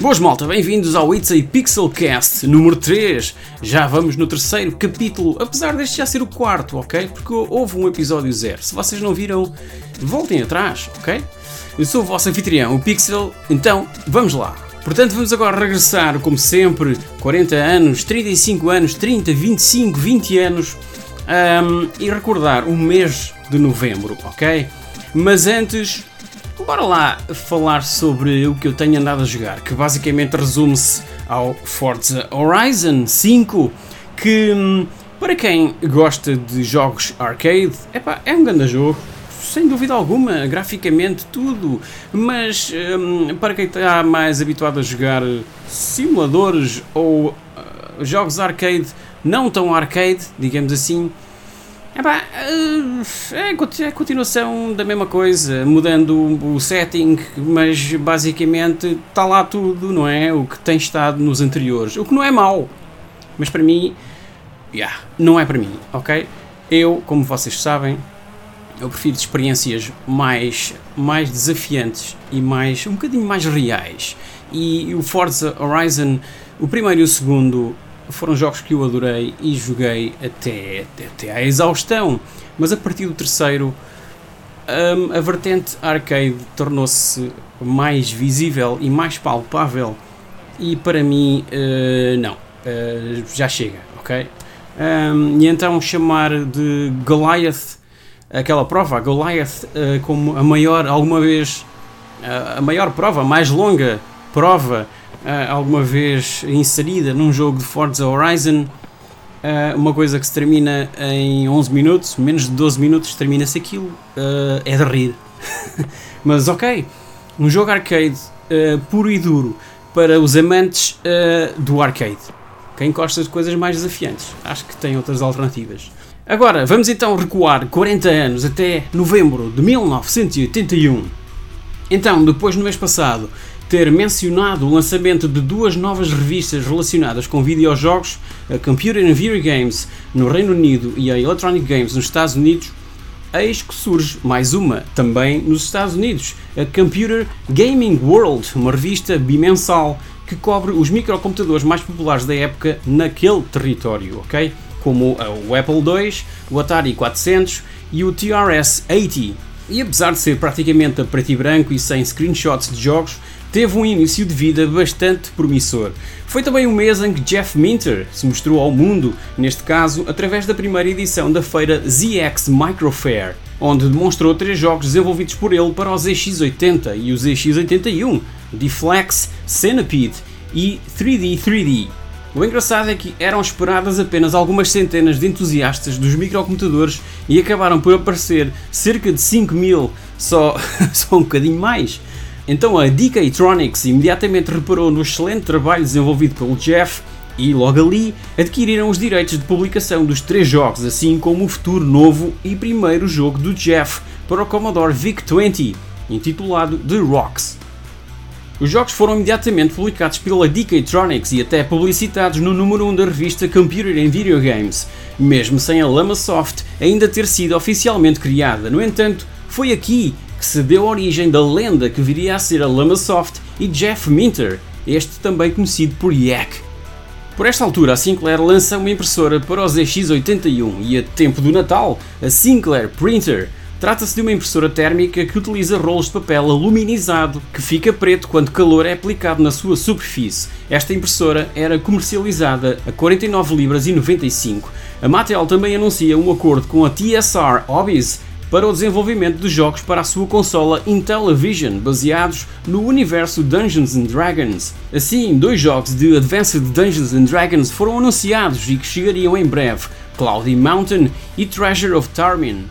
Boas malta, bem-vindos ao It's a Pixelcast número 3. Já vamos no terceiro capítulo, apesar deste já ser o quarto, ok? Porque houve um episódio zero. Se vocês não viram, voltem atrás, ok? Eu sou o vosso anfitrião, o Pixel, então vamos lá. Portanto, vamos agora regressar, como sempre, 40 anos, 35 anos, 30, 25, 20 anos um, e recordar o mês de novembro, ok? Mas antes, bora lá falar sobre o que eu tenho andado a jogar, que basicamente resume-se ao Forza Horizon 5, que hum, para quem gosta de jogos arcade, epá, é um grande jogo, sem dúvida alguma, graficamente tudo, mas hum, para quem está mais habituado a jogar simuladores ou uh, jogos arcade não tão arcade, digamos assim, Epá, eh, é a continuação da mesma coisa, mudando o setting, mas basicamente está lá tudo, não é? O que tem estado nos anteriores. O que não é mau, mas para mim, yeah, não é para mim, ok? Eu, como vocês sabem, eu prefiro experiências mais, mais desafiantes e mais um bocadinho mais reais. E o Forza Horizon, o primeiro e o segundo, foram jogos que eu adorei e joguei até, até, à exaustão. Mas a partir do terceiro, um, a vertente arcade tornou-se mais visível e mais palpável. E para mim, uh, não, uh, já chega, ok? Um, e então chamar de Goliath, aquela prova, Goliath, uh, como a maior, alguma vez, a maior prova, a mais longa prova uh, alguma vez inserida num jogo de Forza Horizon. Uh, uma coisa que se termina em 11 minutos, menos de 12 minutos, termina-se aquilo, uh, é de rir. Mas ok, um jogo arcade puro e duro para os amantes do arcade. Quem gosta de coisas mais desafiantes, acho que tem outras alternativas. Agora, vamos então recuar 40 anos até novembro de 1981. Então, depois no mês passado ter mencionado o lançamento de duas novas revistas relacionadas com videojogos, a Computer and Video Games no Reino Unido e a Electronic Games nos Estados Unidos, eis que surge mais uma, também nos Estados Unidos, a Computer Gaming World, uma revista bimensal que cobre os microcomputadores mais populares da época naquele território, ok? Como o Apple II, o Atari 400 e o TRS-80. E apesar de ser praticamente a preto e branco e sem screenshots de jogos, teve um início de vida bastante promissor. Foi também o mês em que Jeff Minter se mostrou ao mundo, neste caso através da primeira edição da feira ZX Micro Fair, onde demonstrou três jogos desenvolvidos por ele para o ZX80 e o ZX81, Deflex, Centipede e 3D 3D. O engraçado é que eram esperadas apenas algumas centenas de entusiastas dos microcomputadores e acabaram por aparecer cerca de 5 mil, só, só um bocadinho mais. Então a Decaytronics imediatamente reparou no excelente trabalho desenvolvido pelo Jeff e logo ali adquiriram os direitos de publicação dos três jogos, assim como o futuro novo e primeiro jogo do Jeff para o Commodore VIC-20, intitulado The Rocks. Os jogos foram imediatamente publicados pela Decaytronics e até publicitados no número 1 da revista Computer and Video Games, mesmo sem a Lamasoft ainda ter sido oficialmente criada. No entanto, foi aqui que se deu origem da lenda que viria a ser a Lamasoft e Jeff Minter, este também conhecido por Yak. Por esta altura, a Sinclair lança uma impressora para o ZX81 e a tempo do Natal, a Sinclair Printer. Trata-se de uma impressora térmica que utiliza rolos de papel aluminizado que fica preto quando calor é aplicado na sua superfície. Esta impressora era comercializada a 49 libras e 95. A Mattel também anuncia um acordo com a TSR Hobbies para o desenvolvimento de jogos para a sua consola Intellivision, baseados no universo Dungeons Dragons. Assim, dois jogos de Advanced Dungeons Dragons foram anunciados e que chegariam em breve, Cloudy Mountain e Treasure of Tarmin.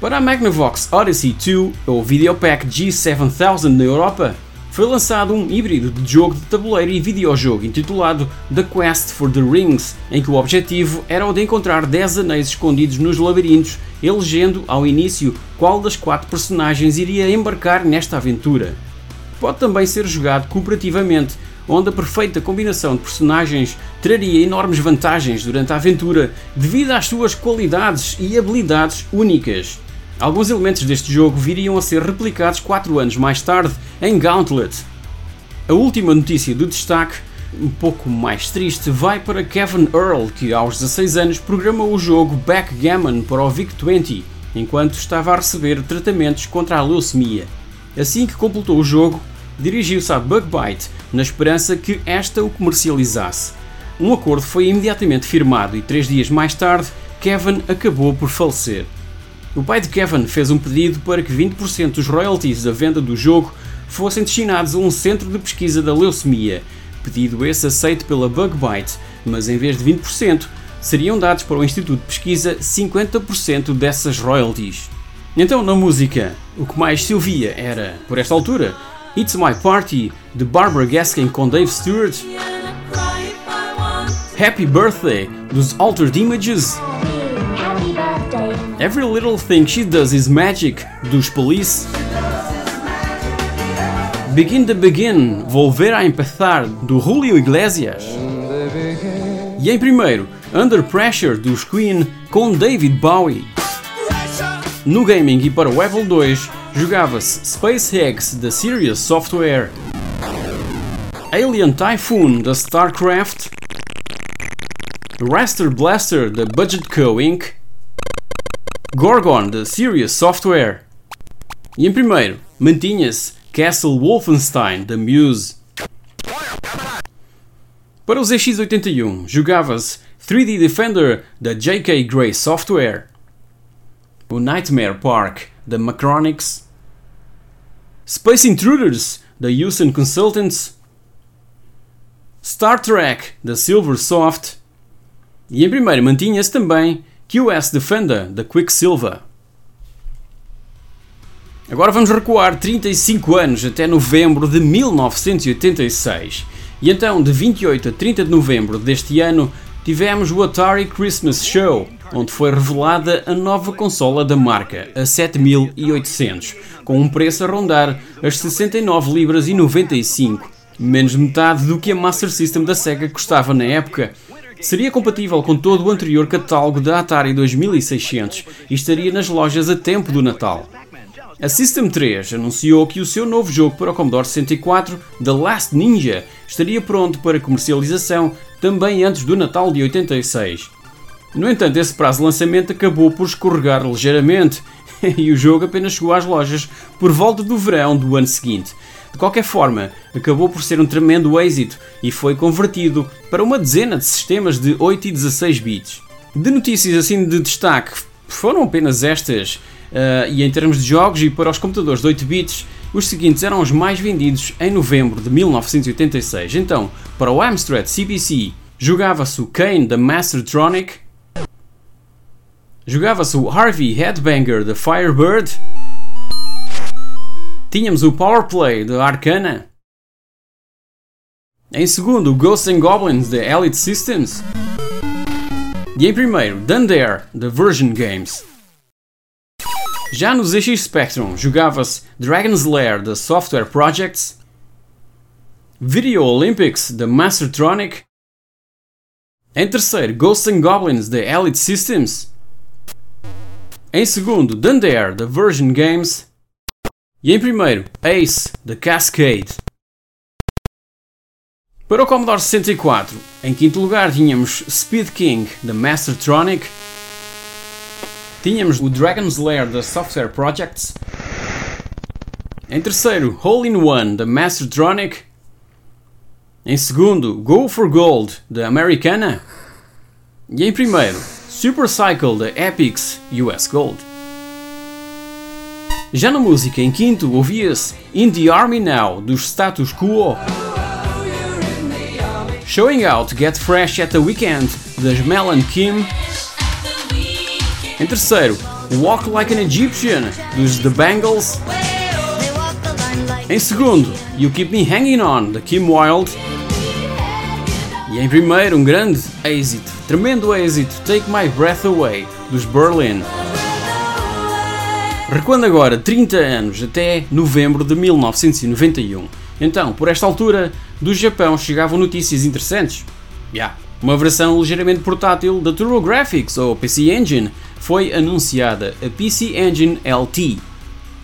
Para a Magnavox Odyssey 2, ou Videopack G7000 na Europa, foi lançado um híbrido de jogo de tabuleiro e videojogo intitulado The Quest for the Rings, em que o objetivo era o de encontrar 10 anéis escondidos nos labirintos, elegendo ao início qual das quatro personagens iria embarcar nesta aventura. Pode também ser jogado cooperativamente, onde a perfeita combinação de personagens traria enormes vantagens durante a aventura devido às suas qualidades e habilidades únicas. Alguns elementos deste jogo viriam a ser replicados 4 anos mais tarde em Gauntlet. A última notícia de destaque, um pouco mais triste, vai para Kevin Earl, que aos 16 anos programou o jogo Backgammon para o VIC-20, enquanto estava a receber tratamentos contra a leucemia. Assim que completou o jogo, dirigiu-se à Bugbyte na esperança que esta o comercializasse. Um acordo foi imediatamente firmado e três dias mais tarde, Kevin acabou por falecer. O pai de Kevin fez um pedido para que 20% dos royalties da venda do jogo fossem destinados a um centro de pesquisa da leucemia, pedido esse aceito pela Bugbyte, mas em vez de 20%, seriam dados para o Instituto de Pesquisa 50% dessas royalties. Então, na música, o que mais se ouvia era, por esta altura, It's My Party, de Barbara Gaskin com Dave Stewart, Happy Birthday, dos Altered Images, Every Little Thing She Does Is Magic, dos Police, Begin the Begin, Volver a Empezar, do Julio Iglesias, e em primeiro, Under Pressure, dos Queen, com David Bowie. No gaming e para o Level 2, jogava-se SpaceX da Sirius Software, Alien Typhoon da StarCraft, Raster Blaster da Budget Co. Inc., Gorgon da Sirius Software. E em primeiro, mantinha-se Castle Wolfenstein da Muse. Para o ZX81, jogava-se 3D Defender da JK Gray Software, o Nightmare Park da Macronix, Space Intruders da Houston Consultants, Star Trek da Silversoft e em primeiro mantinha-se também QS Defender da Quicksilver. Agora vamos recuar 35 anos até novembro de 1986. E então, de 28 a 30 de novembro deste ano, tivemos o Atari Christmas Show, onde foi revelada a nova consola da marca, a 7800, com um preço a rondar as 69 libras e 95, menos de metade do que a Master System da Sega custava na época. Seria compatível com todo o anterior catálogo da Atari 2600 e estaria nas lojas a tempo do Natal. A System 3 anunciou que o seu novo jogo para o Commodore 64, The Last Ninja, estaria pronto para comercialização também antes do Natal de 86. No entanto, esse prazo de lançamento acabou por escorregar ligeiramente e o jogo apenas chegou às lojas por volta do verão do ano seguinte. De qualquer forma, acabou por ser um tremendo êxito e foi convertido para uma dezena de sistemas de 8 e 16 bits. De notícias assim de destaque, foram apenas estas. Uh, e em termos de jogos e para os computadores de 8 bits, os seguintes eram os mais vendidos em novembro de 1986. Então, para o Amstrad CPC, jogava-se o Kane da Mastertronic, jogava-se o Harvey Headbanger da Firebird, tínhamos o Powerplay da Arcana, em segundo o Ghosts and Goblins da Elite Systems, e em primeiro Dundare da Virgin Games. Já no ZX Spectrum jogava-se Dragon's Lair da Software Projects, Video Olympics da Mastertronic, em terceiro Ghosts and Goblins da Elite Systems, em segundo Dundare da Virgin Games e em primeiro Ace da Cascade. Para o Commodore 64, em quinto lugar tínhamos Speed King da Mastertronic Tínhamos o Dragon's Lair da Software Projects. Em terceiro, Hole in One da Mastertronic. Em segundo, Go for Gold da Americana. E em primeiro, Super Cycle da Epix US Gold. Já na música, em quinto, ouvia-se In the Army Now dos Status Quo. Showing Out Get Fresh at the Weekend das Mel Kim. Em terceiro, Walk Like an Egyptian, dos The Bangles. Em segundo, You Keep Me Hanging On, da Kim Wilde. E em primeiro, um grande êxito, tremendo êxito, Take My Breath Away, dos Berlin. Recuando agora 30 anos até novembro de 1991. Então, por esta altura, do Japão chegavam notícias interessantes. Yeah. Uma versão ligeiramente portátil da TurboGrafx ou PC Engine foi anunciada, a PC Engine LT.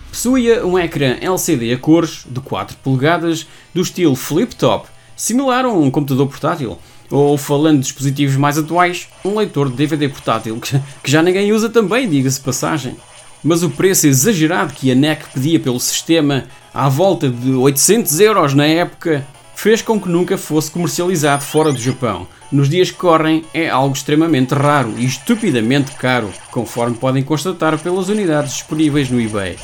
Possuía um ecrã LCD a cores de 4 polegadas do estilo flip-top, similar a um computador portátil, ou falando de dispositivos mais atuais, um leitor de DVD portátil, que já ninguém usa também, diga-se passagem. Mas o preço exagerado que a NEC pedia pelo sistema, à volta de 800 euros na época, fez com que nunca fosse comercializado fora do Japão. Nos dias que correm é algo extremamente raro e estupidamente caro, conforme podem constatar pelas unidades disponíveis no eBay.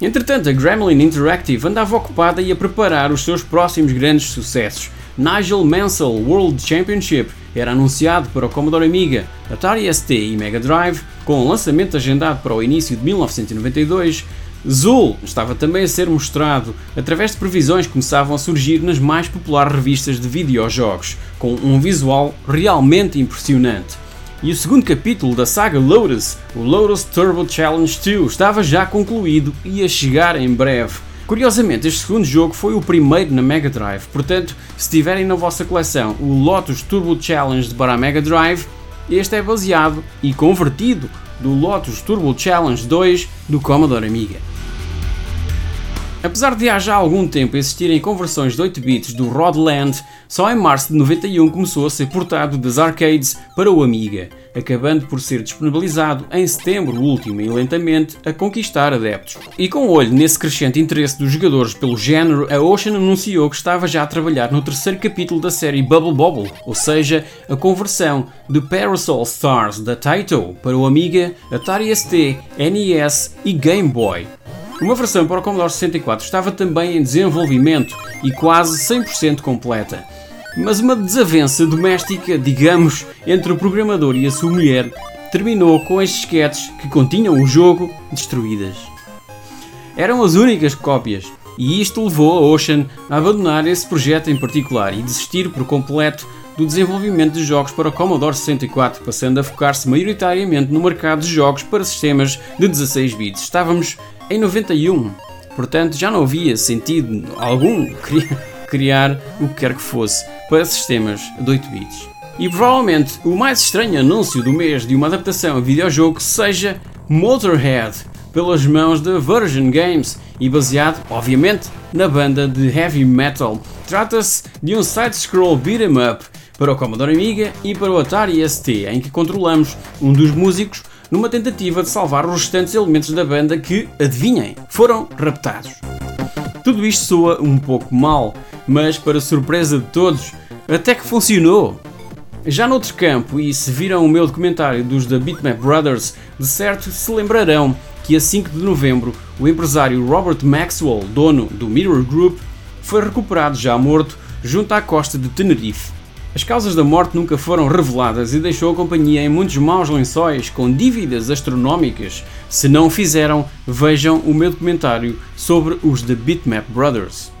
Entretanto, a Gremlin Interactive andava ocupada e a preparar os seus próximos grandes sucessos. Nigel Mansell World Championship era anunciado para o Commodore Amiga, Atari ST e Mega Drive, com o lançamento agendado para o início de 1992. Zul estava também a ser mostrado através de previsões que começavam a surgir nas mais populares revistas de videojogos, com um visual realmente impressionante. E o segundo capítulo da saga Lotus, o Lotus Turbo Challenge 2, estava já concluído e a chegar em breve. Curiosamente, este segundo jogo foi o primeiro na Mega Drive, portanto, se tiverem na vossa coleção o Lotus Turbo Challenge para a Mega Drive, este é baseado e convertido do Lotus Turbo Challenge 2 do Commodore Amiga. Apesar de há já algum tempo existirem conversões de 8 bits do Rodland, só em março de 91 começou a ser portado das arcades para o Amiga, acabando por ser disponibilizado em setembro último e lentamente a conquistar adeptos. E com olho nesse crescente interesse dos jogadores pelo género, a Ocean anunciou que estava já a trabalhar no terceiro capítulo da série Bubble Bobble, ou seja, a conversão de Parasol Stars da Taito para o Amiga, Atari ST, NES e Game Boy. Uma versão para o Commodore 64 estava também em desenvolvimento e quase 100% completa. Mas uma desavença doméstica, digamos, entre o programador e a sua mulher terminou com as disquetes que continham o jogo destruídas. Eram as únicas cópias, e isto levou a Ocean a abandonar esse projeto em particular e desistir por completo do desenvolvimento de jogos para o Commodore 64, passando a focar-se maioritariamente no mercado de jogos para sistemas de 16 bits. Estávamos em 91. Portanto, já não havia sentido algum criar o que quer que fosse para sistemas de 8 bits. E provavelmente o mais estranho anúncio do mês de uma adaptação a videojogo seja Motorhead, pelas mãos da Virgin Games e baseado, obviamente, na banda de heavy metal. Trata-se de um side-scroll beat'em up para o Commodore Amiga e para o Atari ST, em que controlamos um dos músicos numa tentativa de salvar os restantes elementos da banda que, adivinhem, foram raptados. Tudo isto soa um pouco mal, mas para surpresa de todos, até que funcionou. Já noutro campo, e se viram o meu documentário dos The Bitmap Brothers, de certo se lembrarão que a 5 de novembro o empresário Robert Maxwell, dono do Mirror Group, foi recuperado já morto junto à costa de Tenerife. As causas da morte nunca foram reveladas e deixou a companhia em muitos maus lençóis com dívidas astronómicas. Se não o fizeram, vejam o meu documentário sobre os The Bitmap Brothers.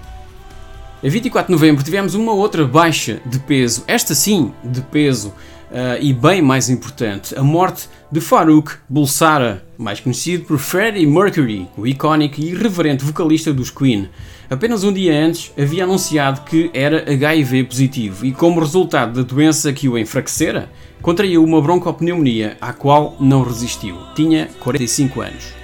A 24 de novembro tivemos uma outra baixa de peso, esta sim de peso, uh, e bem mais importante, a morte de Farouk Bulsara, mais conhecido por Freddie Mercury, o icónico e irreverente vocalista dos Queen. Apenas um dia antes havia anunciado que era HIV positivo e, como resultado da doença que o enfraquecera, contraiu uma broncopneumonia à qual não resistiu. Tinha 45 anos.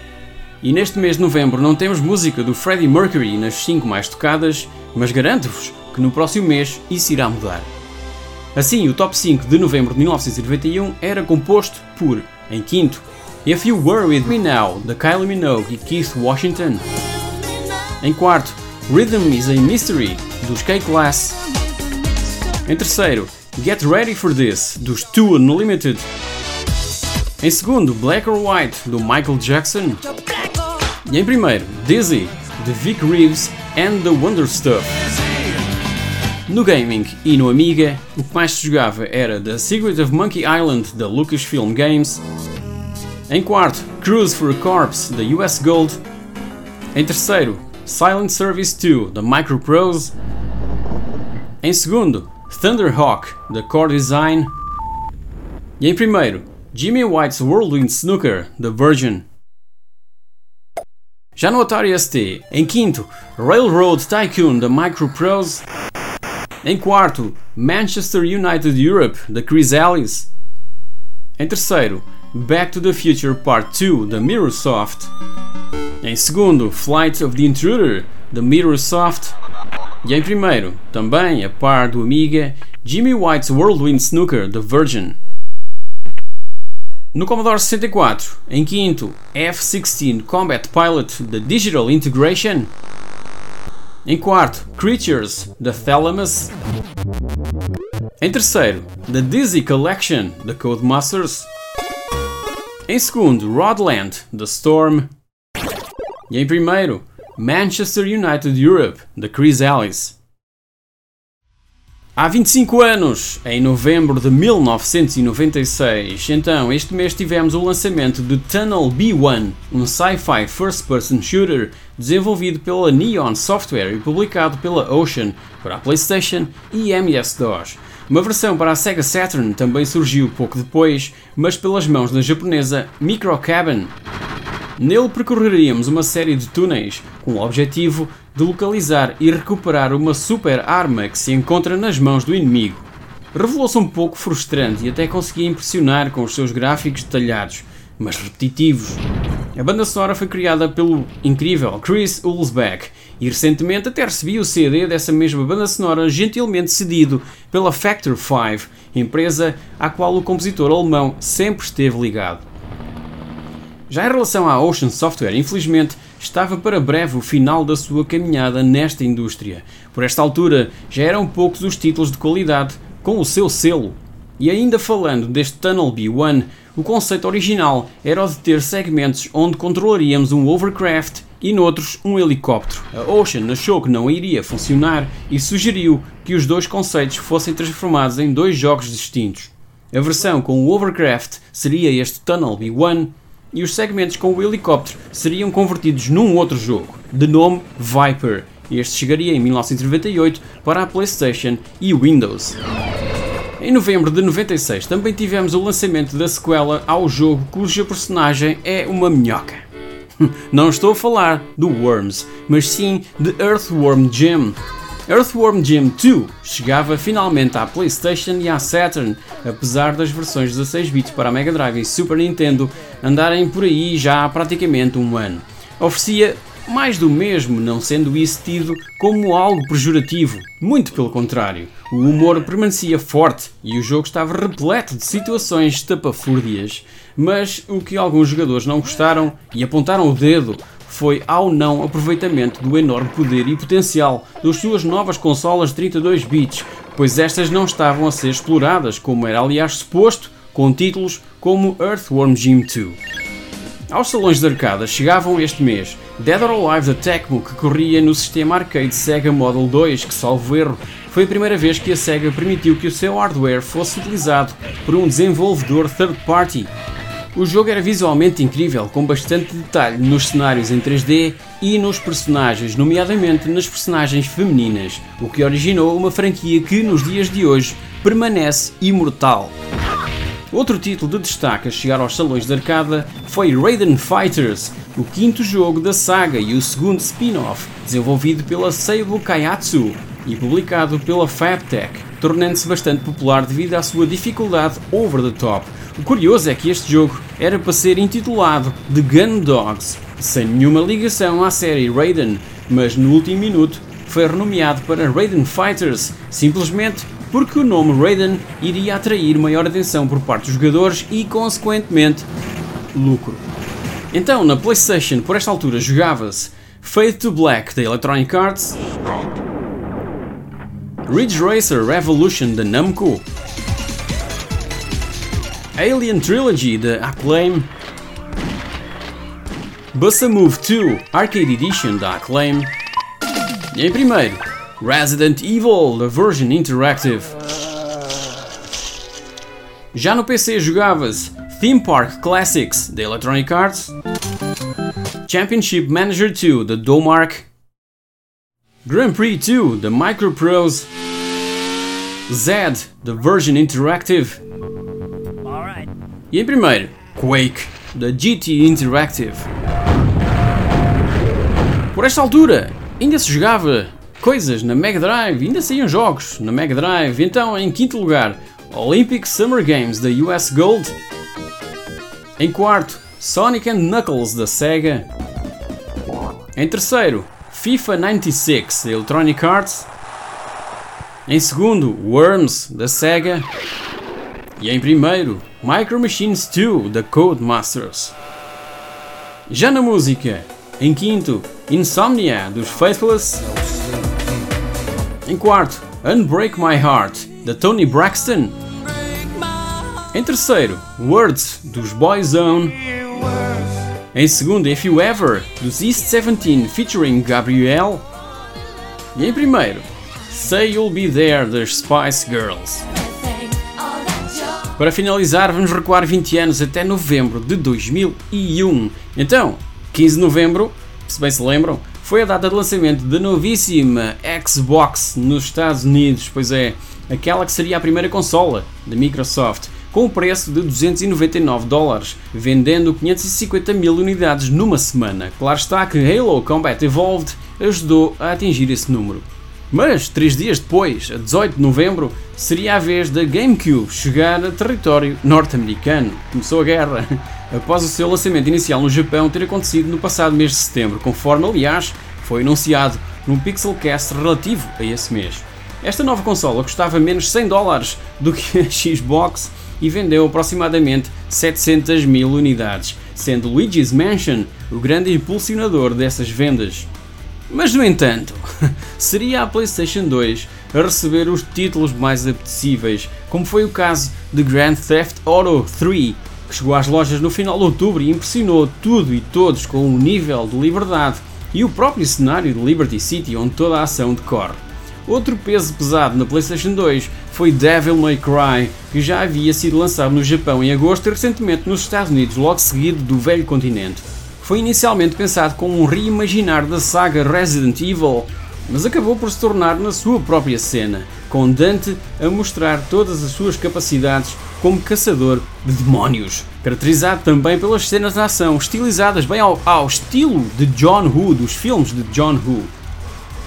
E neste mês de novembro não temos música do Freddie Mercury nas 5 mais tocadas, mas garanto-vos que no próximo mês isso irá mudar. Assim, o top 5 de novembro de 1991 era composto por, em quinto, If You Were With Me Now, de Kylie Minogue e Keith Washington. Em quarto, Rhythm is a Mystery, dos K-Class. Em terceiro, Get Ready for This, dos Two Unlimited. Em segundo, Black or White, do Michael Jackson. E em primeiro, Dizzy, de Vic Reeves and the Wonder Stuff. No gaming e no Amiga, o que mais se jogava era The Secret of Monkey Island da Lucasfilm Games. Em quarto, Cruise for a Corpse da US Gold. Em terceiro, Silent Service 2 da Microprose. Em segundo, Thunderhawk da Core Design. E em primeiro, Jimmy White's Whirlwind Snooker da Virgin. Já no Atari ST, em quinto, Railroad Tycoon da Microprose. Em quarto, Manchester United Europe da Chrysalis. Em terceiro, Back to the Future Part 2 da Mirrorsoft. Em segundo, Flight of the Intruder, da Mirrorsoft. E em primeiro, também a par do Amiga, Jimmy White's Whirlwind Snooker, da Virgin. No Commodore 64, em quinto, F-16 Combat Pilot da Digital Integration. Em quarto, Creatures da Thalamus. Em terceiro, The Dizzy Collection da Codemasters. Em segundo, Rodland da Storm. E em primeiro, Manchester United Europe da Chris Ellis. Há 25 anos, em novembro de 1996, então este mês tivemos o lançamento de Tunnel B1, um sci-fi first-person shooter desenvolvido pela Neon Software e publicado pela Ocean para a PlayStation e MS-DOS. Uma versão para a Sega Saturn também surgiu pouco depois, mas pelas mãos da japonesa Microcabin. Nele percorreríamos uma série de túneis com o objetivo de localizar e recuperar uma super arma que se encontra nas mãos do inimigo. Revelou-se um pouco frustrante e até conseguia impressionar com os seus gráficos detalhados, mas repetitivos. A banda sonora foi criada pelo incrível Chris Ulsbeck e recentemente até recebi o CD dessa mesma banda sonora gentilmente cedido pela Factor 5, empresa à qual o compositor alemão sempre esteve ligado. Já em relação à Ocean Software, infelizmente, estava para breve o final da sua caminhada nesta indústria. Por esta altura, já eram poucos os títulos de qualidade com o seu selo. E ainda falando deste Tunnel B1, o conceito original era o de ter segmentos onde controlaríamos um overcraft e noutros um helicóptero. A Ocean achou que não iria funcionar e sugeriu que os dois conceitos fossem transformados em dois jogos distintos. A versão com o overcraft seria este Tunnel B1 e os segmentos com o helicóptero seriam convertidos num outro jogo, de nome Viper. Este chegaria em 1998 para a PlayStation e Windows. Em novembro de 96 também tivemos o lançamento da sequela ao jogo cuja personagem é uma minhoca. Não estou a falar do Worms, mas sim de Earthworm Jim, Earthworm Jim 2 chegava finalmente à PlayStation e à Saturn, apesar das versões 16 bits para a Mega Drive e Super Nintendo andarem por aí já há praticamente um ano. Oferecia mais do mesmo, não sendo isso tido como algo pejorativo, muito pelo contrário. O humor permanecia forte e o jogo estava repleto de situações estapafúrdias, mas o que alguns jogadores não gostaram e apontaram o dedo foi ao não aproveitamento do enorme poder e potencial das suas novas consolas de 32 bits, pois estas não estavam a ser exploradas, como era aliás suposto, com títulos como Earthworm Jim 2. Aos salões de arcada chegavam este mês Dead or Alive da Tecmo que corria no sistema arcade Sega Model 2, que salvo erro foi a primeira vez que a Sega permitiu que o seu hardware fosse utilizado por um desenvolvedor third party o jogo era visualmente incrível, com bastante detalhe nos cenários em 3D e nos personagens, nomeadamente nas personagens femininas, o que originou uma franquia que, nos dias de hoje, permanece imortal. Outro título de destaque a chegar aos salões de arcada foi Raiden Fighters, o quinto jogo da saga e o segundo spin-off, desenvolvido pela Seibu Kayatsu e publicado pela Fabtech, tornando-se bastante popular devido à sua dificuldade over the top, o curioso é que este jogo era para ser intitulado The Gun Dogs, sem nenhuma ligação à série Raiden, mas no último minuto foi renomeado para Raiden Fighters, simplesmente porque o nome Raiden iria atrair maior atenção por parte dos jogadores e, consequentemente, lucro. Então, na PlayStation, por esta altura, jogava-se Fade to Black da Electronic Arts, Ridge Racer Revolution da Namco, Alien Trilogy the Acclaim, Bussa Move 2 Arcade Edition da Acclaim. E em primeiro Resident Evil the Version Interactive. Já no PC jogava-se Theme Park Classics da Electronic Arts, Championship Manager 2 da Domark, Grand Prix 2 da Microprose, Z the Version Interactive e em primeiro, Quake, da GT Interactive. Por esta altura, ainda se jogava coisas na Mega Drive, ainda saíam jogos na Mega Drive. Então, em quinto lugar, Olympic Summer Games da US Gold. Em quarto, Sonic and Knuckles da Sega. Em terceiro, FIFA 96 da Electronic Arts. Em segundo, Worms da Sega. E em primeiro, Micro Machines 2 da Codemasters. Já na música, em quinto, Insomnia dos Faithless. Em quarto, Unbreak My Heart da Tony Braxton. Em terceiro, Words dos Boyzone. Em segundo, If You Ever dos East 17 featuring Gabrielle. E em primeiro, Say You'll Be There das Spice Girls. Para finalizar, vamos recuar 20 anos até novembro de 2001. Então, 15 de novembro, se bem se lembram, foi a data de lançamento da novíssima Xbox nos Estados Unidos, pois é, aquela que seria a primeira consola da Microsoft, com o preço de 299 dólares, vendendo 550 mil unidades numa semana. Claro está que Halo Combat Evolved ajudou a atingir esse número. Mas, três dias depois, a 18 de novembro, seria a vez da GameCube chegar a território norte-americano. Começou a guerra, após o seu lançamento inicial no Japão ter acontecido no passado mês de setembro, conforme, aliás, foi anunciado num Pixelcast relativo a esse mês. Esta nova consola custava menos 100 dólares do que a Xbox e vendeu aproximadamente 700 mil unidades, sendo Luigi's Mansion o grande impulsionador dessas vendas. Mas, no entanto, seria a PlayStation 2 a receber os títulos mais apetecíveis, como foi o caso de Grand Theft Auto 3, que chegou às lojas no final de outubro e impressionou tudo e todos com um nível de liberdade e o próprio cenário de Liberty City onde toda a ação decorre. Outro peso pesado na PlayStation 2 foi Devil May Cry, que já havia sido lançado no Japão em agosto e recentemente nos Estados Unidos, logo seguido do velho continente foi inicialmente pensado como um reimaginar da saga Resident Evil, mas acabou por se tornar na sua própria cena, com Dante a mostrar todas as suas capacidades como caçador de demónios, caracterizado também pelas cenas de ação estilizadas bem ao, ao estilo de John Woo, dos filmes de John Woo.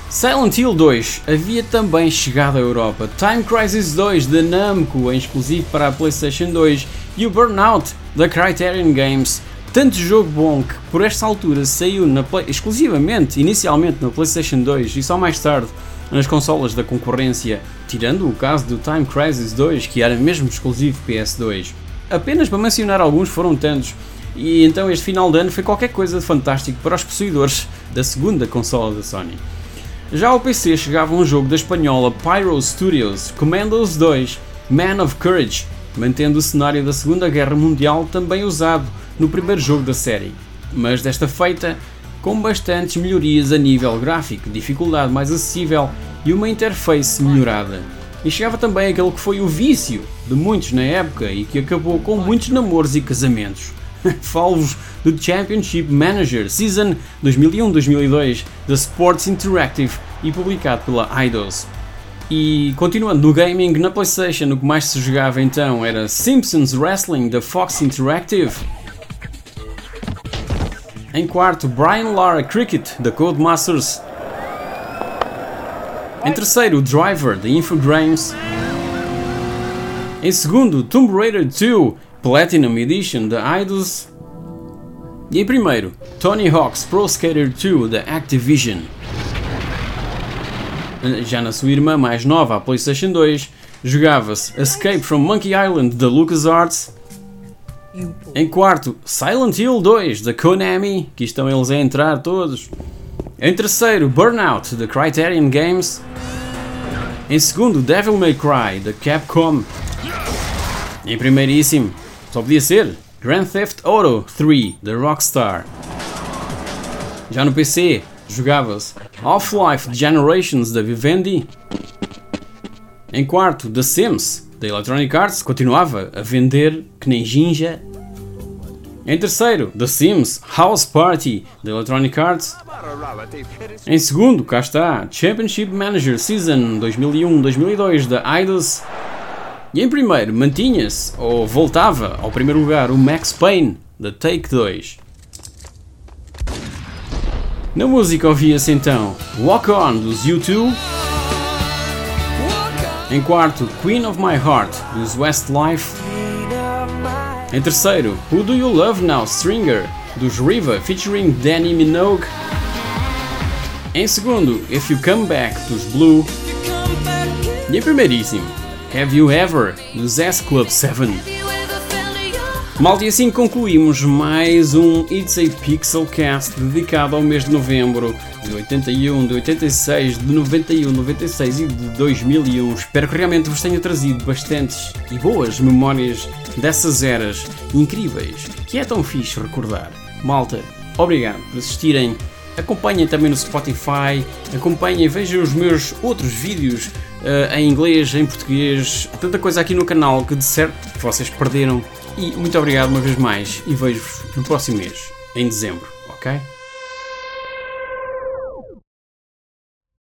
Silent Hill 2 havia também chegado à Europa, Time Crisis 2 da Namco em exclusivo para a PlayStation 2 e o Burnout da Criterion Games tanto jogo bom que por esta altura saiu Play, exclusivamente, inicialmente na PlayStation 2 e só mais tarde nas consolas da concorrência, tirando o caso do Time Crisis 2, que era mesmo exclusivo PS2. Apenas para mencionar alguns foram tantos, e então este final de ano foi qualquer coisa de fantástico para os possuidores da segunda consola da Sony. Já ao PC chegava um jogo da espanhola Pyro Studios, Commandos 2, Man of Courage, mantendo o cenário da Segunda Guerra Mundial também usado no primeiro jogo da série, mas desta feita com bastantes melhorias a nível gráfico, dificuldade mais acessível e uma interface melhorada. E chegava também aquele que foi o vício de muitos na época e que acabou com muitos namoros e casamentos. Falo-vos do Championship Manager Season 2001-2002 da Sports Interactive e publicado pela Eidos. E continuando no gaming, na PlayStation o que mais se jogava então era Simpsons Wrestling da Fox Interactive, em quarto, Brian Lara Cricket, da Codemasters. Em terceiro, Driver, da Infogrames. Em segundo, Tomb Raider 2 Platinum Edition, da Eidos. E em primeiro, Tony Hawk's Pro Skater 2, da Activision. Já na sua irmã mais nova, a PlayStation 2, jogava-se Escape from Monkey Island, da LucasArts em quarto, Silent Hill 2 da Konami, que estão eles a entrar todos. Em terceiro, Burnout da Criterion Games. Em segundo, Devil May Cry da Capcom. Em primeiríssimo, só podia ser Grand Theft Auto 3 da Rockstar. Já no PC, jogava-se Half-Life Generations da Vivendi. Em quarto, The Sims da Electronic Arts continuava a vender que nem ginja. Em terceiro, The Sims House Party da Electronic Arts. Em segundo, cá está, Championship Manager Season 2001-2002 da Eidos. E em primeiro, mantinha-se, ou voltava ao primeiro lugar, o Max Payne da Take 2. Na música ouvia-se então Walk On dos U2. Em quarto, Queen of My Heart, dos Westlife. Em terceiro, Who Do You Love Now, Stringer, dos Riva, featuring Danny Minogue. Em segundo, If You Come Back, dos Blue. E em primeiríssimo, Have You Ever, dos S Club 7. Malta, e assim concluímos mais um It's a Pixel Cast dedicado ao mês de novembro de 81, de 86, de 91, 96 e de 2001. Espero que realmente vos tenha trazido bastantes e boas memórias dessas eras incríveis que é tão fixe recordar. Malta, obrigado por assistirem. Acompanhem também no Spotify, acompanhem, vejam os meus outros vídeos uh, em inglês, em português, tanta coisa aqui no canal que de certo vocês perderam e muito obrigado uma vez mais e vejo-vos no próximo mês, em dezembro, ok?